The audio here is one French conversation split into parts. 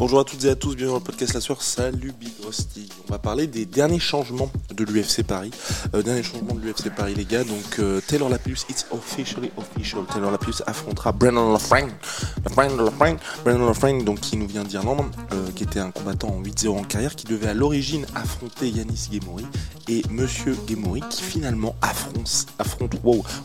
Bonjour à toutes et à tous, bienvenue dans le podcast La Soirée, salut Big Rusty. On va parler des derniers changements de l'UFC Paris. Euh, derniers changements de l'UFC Paris les gars, donc euh, Taylor Lapillus, it's officially official. Taylor Lapillus affrontera Brandon Lafranc. Brandon Lafranc, Brandon Lafranc, donc qui nous vient d'Irlande, euh, qui était un combattant en 8-0 en carrière, qui devait à l'origine affronter Yanis Gemori et Monsieur Gemori qui finalement affronte, affronte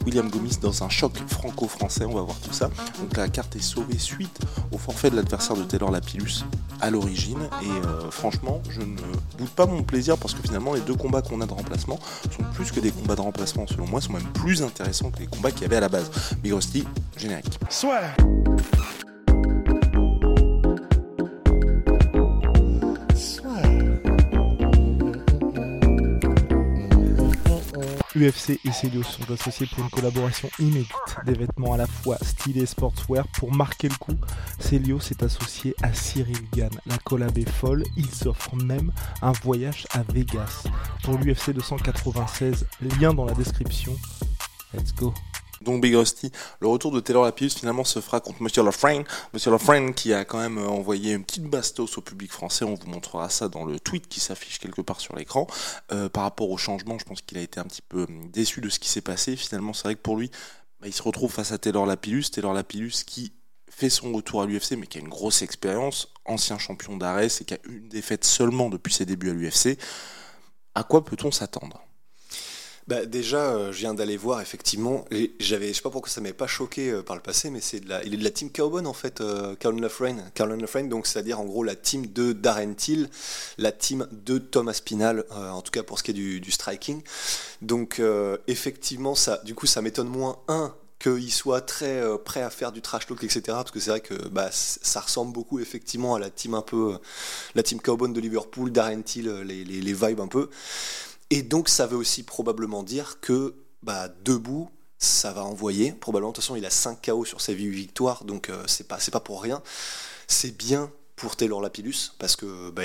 William Gomis dans un choc franco-français, on va voir tout ça. Donc la carte est sauvée suite au forfait de l'adversaire de Taylor Lapillus à l'origine et euh, franchement je ne doute pas mon plaisir parce que finalement les deux combats qu'on a de remplacement sont plus que des combats de remplacement selon moi, sont même plus intéressants que les combats qu'il y avait à la base. Big Rusty, générique. UFC et Celios sont associés pour une collaboration inédite. Des vêtements à la fois style et sportswear. Pour marquer le coup, Celios est associé à Cyril Gann. La collab est folle, ils offrent même un voyage à Vegas. Pour l'UFC 296, lien dans la description. Let's go. Donc Big le retour de Taylor Lapillus finalement se fera contre Monsieur Lafrain. Monsieur Lafrain qui a quand même envoyé une petite bastos au public français. On vous montrera ça dans le tweet qui s'affiche quelque part sur l'écran. Euh, par rapport au changement, je pense qu'il a été un petit peu hum, déçu de ce qui s'est passé. Finalement, c'est vrai que pour lui, bah, il se retrouve face à Taylor Lapillus. Taylor Lapillus qui fait son retour à l'UFC mais qui a une grosse expérience, ancien champion d'arrêt, et qui a une défaite seulement depuis ses débuts à l'UFC. À quoi peut-on s'attendre? Bah déjà, euh, je viens d'aller voir effectivement. J'avais, je sais pas pourquoi ça m'avait pas choqué euh, par le passé, mais c'est de la, il est de la team Carbon en fait, euh, Carlin Lafrain, Lafrain, donc c'est-à-dire en gros la team de Darren Till, la team de Thomas Spinal, euh, en tout cas pour ce qui est du, striking. Donc effectivement, ça, du coup, ça m'étonne moins un qu'il soit très prêt à faire du trash talk, etc. Parce que c'est vrai que bah, ça ressemble beaucoup effectivement à la team un peu, la team Carbon de Liverpool, Darren Till, les, les vibes un peu. Et donc, ça veut aussi probablement dire que bah, debout, ça va envoyer. Probablement, de toute façon, il a 5 KO sur ses 8 victoires, donc euh, c'est pas, pas pour rien. C'est bien pour Taylor Lapillus, parce que bah,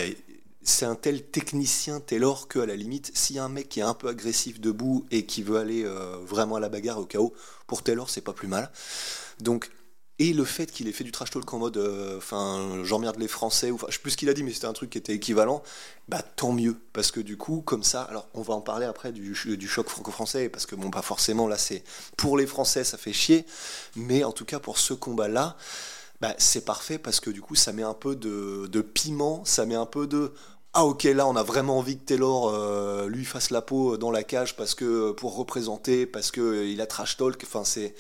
c'est un tel technicien Taylor que à la limite, s'il y a un mec qui est un peu agressif debout et qui veut aller euh, vraiment à la bagarre au KO, pour Taylor, c'est pas plus mal. Donc, et le fait qu'il ait fait du trash talk en mode, euh, enfin, j'emmerde les Français, ou je sais plus ce qu'il a dit, mais c'était un truc qui était équivalent, bah tant mieux, parce que du coup, comme ça, alors on va en parler après du, ch- du choc franco-français, parce que bon, pas forcément, là, c'est pour les Français, ça fait chier, mais en tout cas, pour ce combat-là, bah, c'est parfait, parce que du coup, ça met un peu de, piment, ça met un peu de. Ah ok là on a vraiment envie que Taylor euh, lui fasse la peau dans la cage parce que pour représenter parce que euh, il a trash talk enfin c'est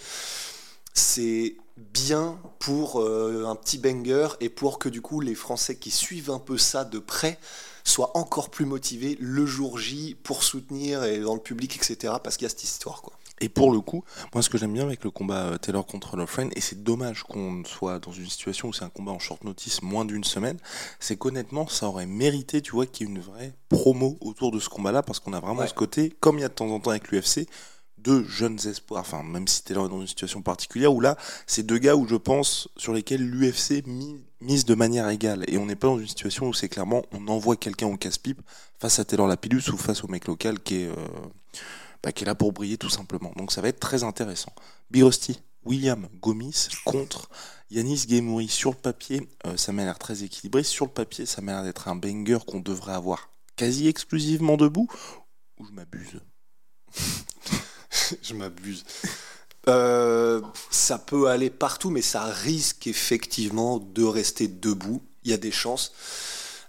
c'est bien pour euh, un petit banger et pour que du coup les Français qui suivent un peu ça de près soient encore plus motivés le jour J pour soutenir et dans le public etc parce qu'il y a cette histoire quoi. Et pour le coup, moi ce que j'aime bien avec le combat euh, Taylor contre Lofren, et c'est dommage qu'on soit dans une situation où c'est un combat en short notice moins d'une semaine, c'est qu'honnêtement ça aurait mérité, tu vois, qu'il y ait une vraie promo autour de ce combat-là, parce qu'on a vraiment Ouais. ce côté, comme il y a de temps en temps avec l'UFC, deux jeunes espoirs, enfin même si Taylor est dans une situation particulière, où là, c'est deux gars où je pense sur lesquels l'UFC mi- mise de manière égale, et on n'est pas dans une situation où c'est clairement on envoie quelqu'un au casse-pipe face à Taylor Lapillus ou face au mec local qui est... euh, bah, qui est là pour briller tout simplement. Donc ça va être très intéressant. Big Rusty, William Gomis contre Yanis Gemouri. Sur le papier, euh, ça m'a l'air très équilibré. Sur le papier, ça m'a l'air d'être un banger qu'on devrait avoir quasi exclusivement debout. Ou je m'abuse Je m'abuse. Euh, ça peut aller partout, mais ça risque effectivement de rester debout. Il y a des chances.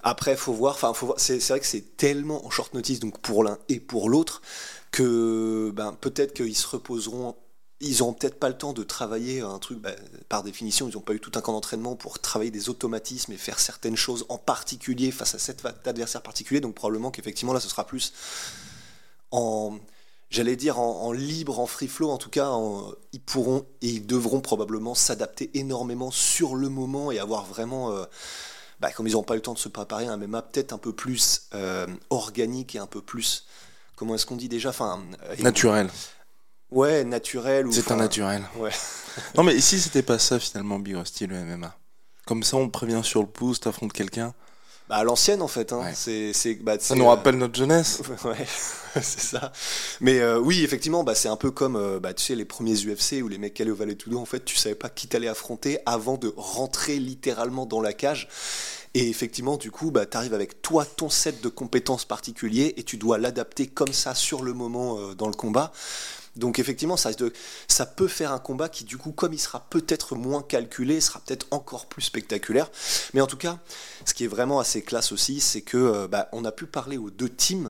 Après, faut voir. Enfin, faut voir. C'est vrai que c'est tellement en short notice, donc pour l'un et pour l'autre, que ben, peut-être qu'ils se reposeront. Ils n'auront peut-être pas le temps de travailler un truc. ben, par définition, ils n'ont pas eu tout un camp d'entraînement pour travailler des automatismes et faire certaines choses en particulier face à cet adversaire particulier. Donc probablement qu'effectivement là, ce sera plus en j'allais dire en, libre, en free flow, en tout cas, ils pourront et ils devront probablement s'adapter énormément sur le moment et avoir vraiment, euh, bah, comme ils n'ont pas eu le temps de se préparer, un MMA peut-être un peu plus euh, organique et un peu plus, comment est-ce qu'on dit déjà, enfin, euh, naturel. Ouais, naturel. C'est un naturel. Ouais. non mais ici c'était pas ça finalement Big Rusty le MMA. Comme ça on prévient sur le pouce, t'affrontes quelqu'un. Bah, à l'ancienne en fait. Hein. C'est, bah, ça nous rappelle notre jeunesse. ouais, c'est ça. Mais euh, oui, effectivement, bah, c'est un peu comme euh, bah, tu sais, les premiers UFC où les mecs allaient au Valet Tudo, en fait, tu savais pas qui t'allais affronter avant de rentrer littéralement dans la cage. Et effectivement, du coup, bah, tu arrives avec toi, ton set de compétences particuliers, et tu dois l'adapter comme ça sur le moment euh, dans le combat. Donc effectivement, ça, peut faire un combat qui, du coup, comme il sera peut-être moins calculé, sera peut-être encore plus spectaculaire. Mais en tout cas, ce qui est vraiment assez classe aussi, c'est que euh, bah, on a pu parler aux deux teams.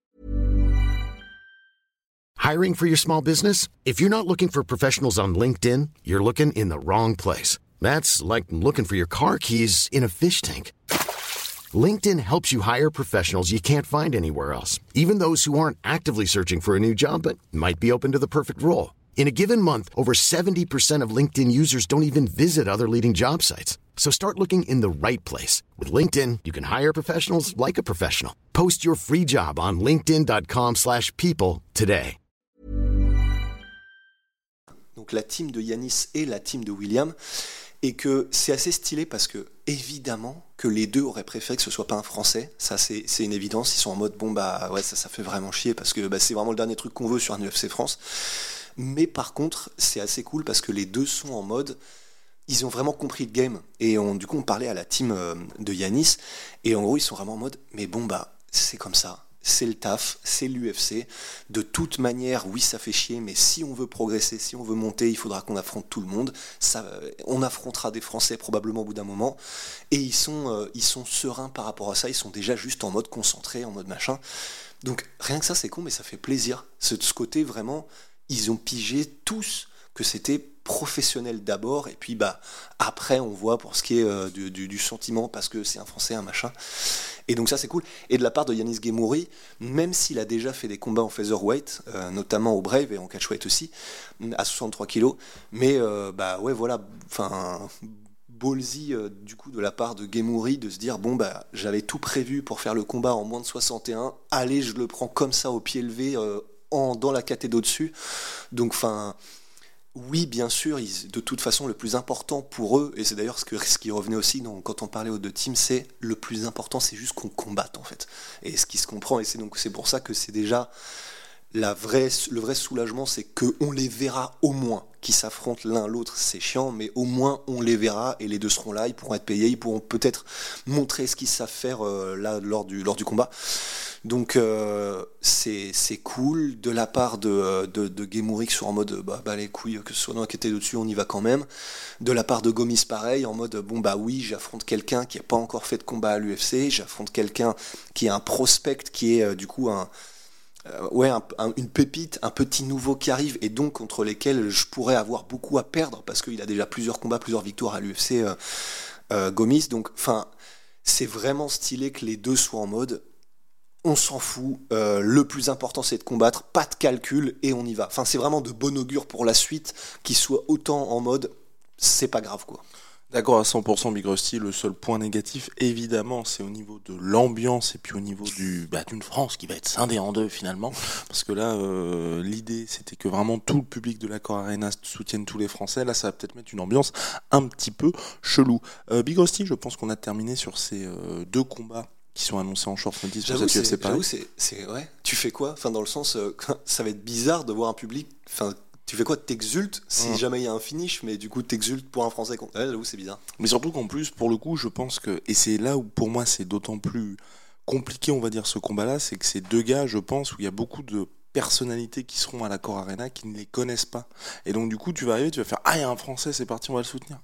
Hiring for your small business? If you're not looking for professionals on LinkedIn, you're looking in the wrong place. That's like looking for your car keys in a fish tank. LinkedIn helps you hire professionals you can't find anywhere else, even those who aren't actively searching for a new job but might be open to the perfect role. In a given month, over 70% of LinkedIn users don't even visit other leading job sites. So start looking in the right place. With LinkedIn, you can hire professionals like a professional. Post your free job on linkedin.com slash people today. Donc la team de Yanis et la team de William. Et que c'est assez stylé parce que, évidemment, que les deux auraient préféré que ce soit pas un Français. Ça, c'est une évidence. Ils sont en mode, bon, bah ouais, ça, fait vraiment chier parce que bah, c'est vraiment le dernier truc qu'on veut sur un UFC France. Mais par contre, c'est assez cool parce que les deux sont en mode, ils ont vraiment compris le game. Et on, du coup, on parlait à la team euh, de Yanis. Et en gros, ils sont vraiment en mode, mais bon, bah, c'est comme ça c'est le taf, c'est l'UFC. De toute manière, oui, ça fait chier, mais si on veut progresser, si on veut monter, il faudra qu'on affronte tout le monde. Ça, on affrontera des Français probablement au bout d'un moment. Et ils sont, euh, ils sont sereins par rapport à ça. Ils sont déjà juste en mode concentré, en mode machin. Donc rien que ça, c'est con, mais ça fait plaisir. De ce côté, vraiment, ils ont pigé tous que c'était professionnel d'abord et puis bah après on voit pour ce qui est euh, du, sentiment parce que c'est un français un machin. Et donc ça c'est cool. Et de la part de Yanis Gemouri même s'il a déjà fait des combats en featherweight euh, notamment au Brave et en catchweight aussi à 63 kilos mais euh, bah ouais voilà enfin ballsy du coup de la part de Gemouri de se dire bon bah j'avais tout prévu pour faire le combat en moins de 61 allez je le prends comme ça au pied levé en, dans la caté d'au-dessus donc enfin oui, bien sûr, de toute façon, le plus important pour eux, et c'est d'ailleurs ce, qui revenait aussi quand on parlait aux deux teams, c'est le plus important, c'est juste qu'on combatte en fait. Et ce qui se comprend, et c'est donc c'est pour ça que c'est déjà le vrai soulagement, c'est qu'on les verra au moins. Qui s'affrontent l'un l'autre, c'est chiant, mais au moins on les verra et les deux seront là, ils pourront être payés, ils pourront peut-être montrer ce qu'ils savent faire euh, là lors du, combat. Donc euh, c'est cool de la part de, de, qui en mode bah, bah, les couilles, que ce soit dans quête dessus, on y va quand même. De la part de Gomis pareil, en mode bon bah oui, j'affronte quelqu'un qui n'a pas encore fait de combat à l'UFC, j'affronte quelqu'un qui est un prospect, qui est euh, du coup un, euh, ouais, une pépite, un petit nouveau qui arrive et donc contre lesquels je pourrais avoir beaucoup à perdre parce qu'il a déjà plusieurs combats, plusieurs victoires à l'UFC, Gomis. Donc, enfin, c'est vraiment stylé que les deux soient en mode on s'en fout. Euh, le plus important, c'est de combattre, pas de calcul, et on y va. Enfin, c'est vraiment de bon augure pour la suite, qu'il soit autant en mode, c'est pas grave, quoi. D'accord à 100% Big Rusty, le seul point négatif évidemment c'est au niveau de l'ambiance et puis au niveau du bah, d'une France qui va être scindée en deux finalement parce que là euh, l'idée c'était que vraiment tout le public de l'accord Arena soutienne tous les Français là ça va peut-être mettre une ambiance un petit peu chelou. Euh, Big Rusty je pense qu'on a terminé sur ces deux combats qui sont annoncés en short notice pour cette UFC Paris. c'est ouais. Tu fais quoi? Enfin dans le sens, euh, ça va être bizarre de voir un public. Enfin, tu fais quoi T'exultes si mm. jamais il y a un finish, mais du coup t'exultes pour un Français. Ouais, j'avoue c'est bizarre. Mais surtout qu'en plus, pour le coup, je pense que et c'est là où pour moi c'est d'autant plus compliqué, on va dire, ce combat-là, c'est que ces deux gars, je pense, où il y a beaucoup de personnalités qui seront à l'accord Arena qui ne les connaissent pas. Et donc du coup, tu vas arriver, tu vas faire ah il y a un Français, c'est parti, on va le soutenir.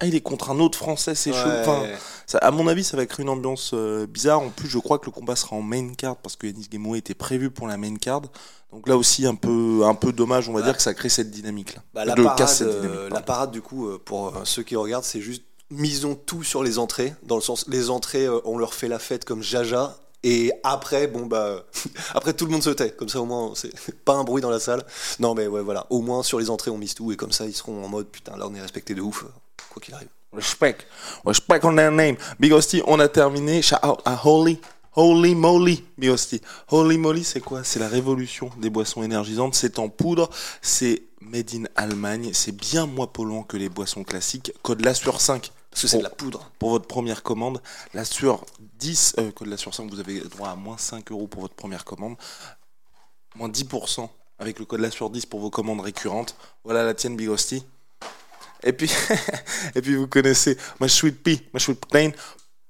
Ah, il est contre un autre français, c'est chaud. Enfin, ça, à mon avis, ça va créer une ambiance euh, bizarre. En plus, je crois que le combat sera en main card parce que Yanis Gemo était prévu pour la main card. Donc là aussi, un peu, un peu dommage, on va dire, que ça crée cette dynamique-là. Bah, la, parade, euh, la parade, du coup, euh, pour ceux qui regardent, c'est juste misons tout sur les entrées. Dans le sens, les entrées, on leur fait la fête comme Jaja Et après, bon bah, après tout le monde se tait. Comme ça au moins, c'est pas un bruit dans la salle. Non mais ouais voilà, au moins sur les entrées on mise tout et comme ça ils seront en mode putain là on est respecté de ouf, quoi qu'il arrive. Respect. Respect on their name. Big Hostie, on a terminé. Shout out à Holy. Holy moly, Big Hostie. Holy moly, c'est quoi? C'est la révolution des boissons énergisantes. C'est en poudre. C'est made in Allemagne. C'est bien moins polluant que les boissons classiques. Code la sur 5. Parce que c'est de la poudre. Pour votre première commande. La sur 10, euh, code la sur 5, vous avez droit à moins 5 euros pour votre première commande. Moins 10% avec le code la sur 10 pour vos commandes récurrentes. Voilà la tienne, Big Hostie. Et puis, et puis vous connaissez Sweet Pea, ma Sweet Protein,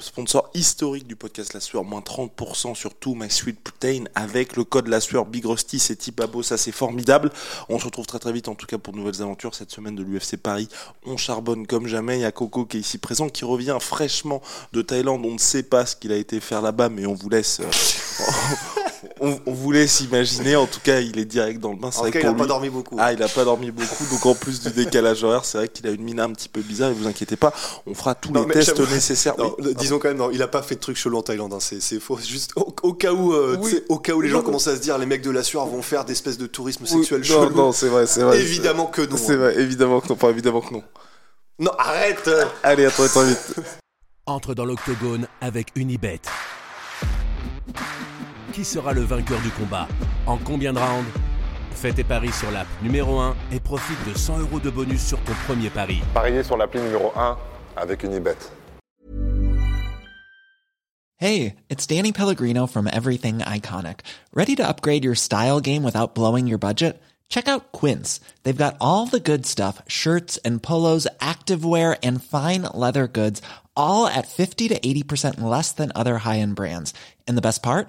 sponsor historique du podcast La Sueur, moins 30% sur tout My Sweet Protein avec le code La Sueur Big Rusty, c'est Tipabo, ça c'est formidable. On se retrouve très très vite en tout cas pour de nouvelles aventures cette semaine de l'UFC Paris. On charbonne comme jamais, il y a Coco qui est ici présent, qui revient fraîchement de Thaïlande. On ne sait pas ce qu'il a été faire là-bas, mais on vous laisse... euh, on, on vous laisse imaginer, en tout cas il est direct dans le bain. C'est En vrai tout cas, que il a pour pas lui- dormi beaucoup. ah, il a pas dormi beaucoup, donc en plus du décalage horaire, c'est vrai qu'il a une mine un petit peu bizarre, et vous inquiétez pas, on fera tous Non, les tests nécessaires. Non, Oui. disons quand même, non, il a pas fait de trucs chelous en Thaïlande, hein, c'est c'est faux. C'est Juste au, au cas où, euh, Oui. au cas où les gens Non. commencent à se dire, les mecs de la sueur vont faire des espèces de tourisme Oui, sexuel non, chelou. non, c'est vrai, c'est vrai. Évidemment que non. C'est vrai, évidemment que non, pas évidemment que non. Non, arrête. euh. Allez, à très très vite. Entre dans l'octogone avec Unibet. Qui sera le vainqueur du combat En combien de rounds Fais tes paris sur l'app numéro 1 et profite de 100 euros de bonus sur ton premier pari. Pariez sur l'appli numéro 1 avec Unibet. Hey, it's Danny Pellegrino from Everything Iconic. Ready to upgrade your style game without blowing your budget? Check out Quince. They've got all the good stuff shirts and polos, activewear, and fine leather goods, all at 50 to 80% less than other high end brands. And the best part?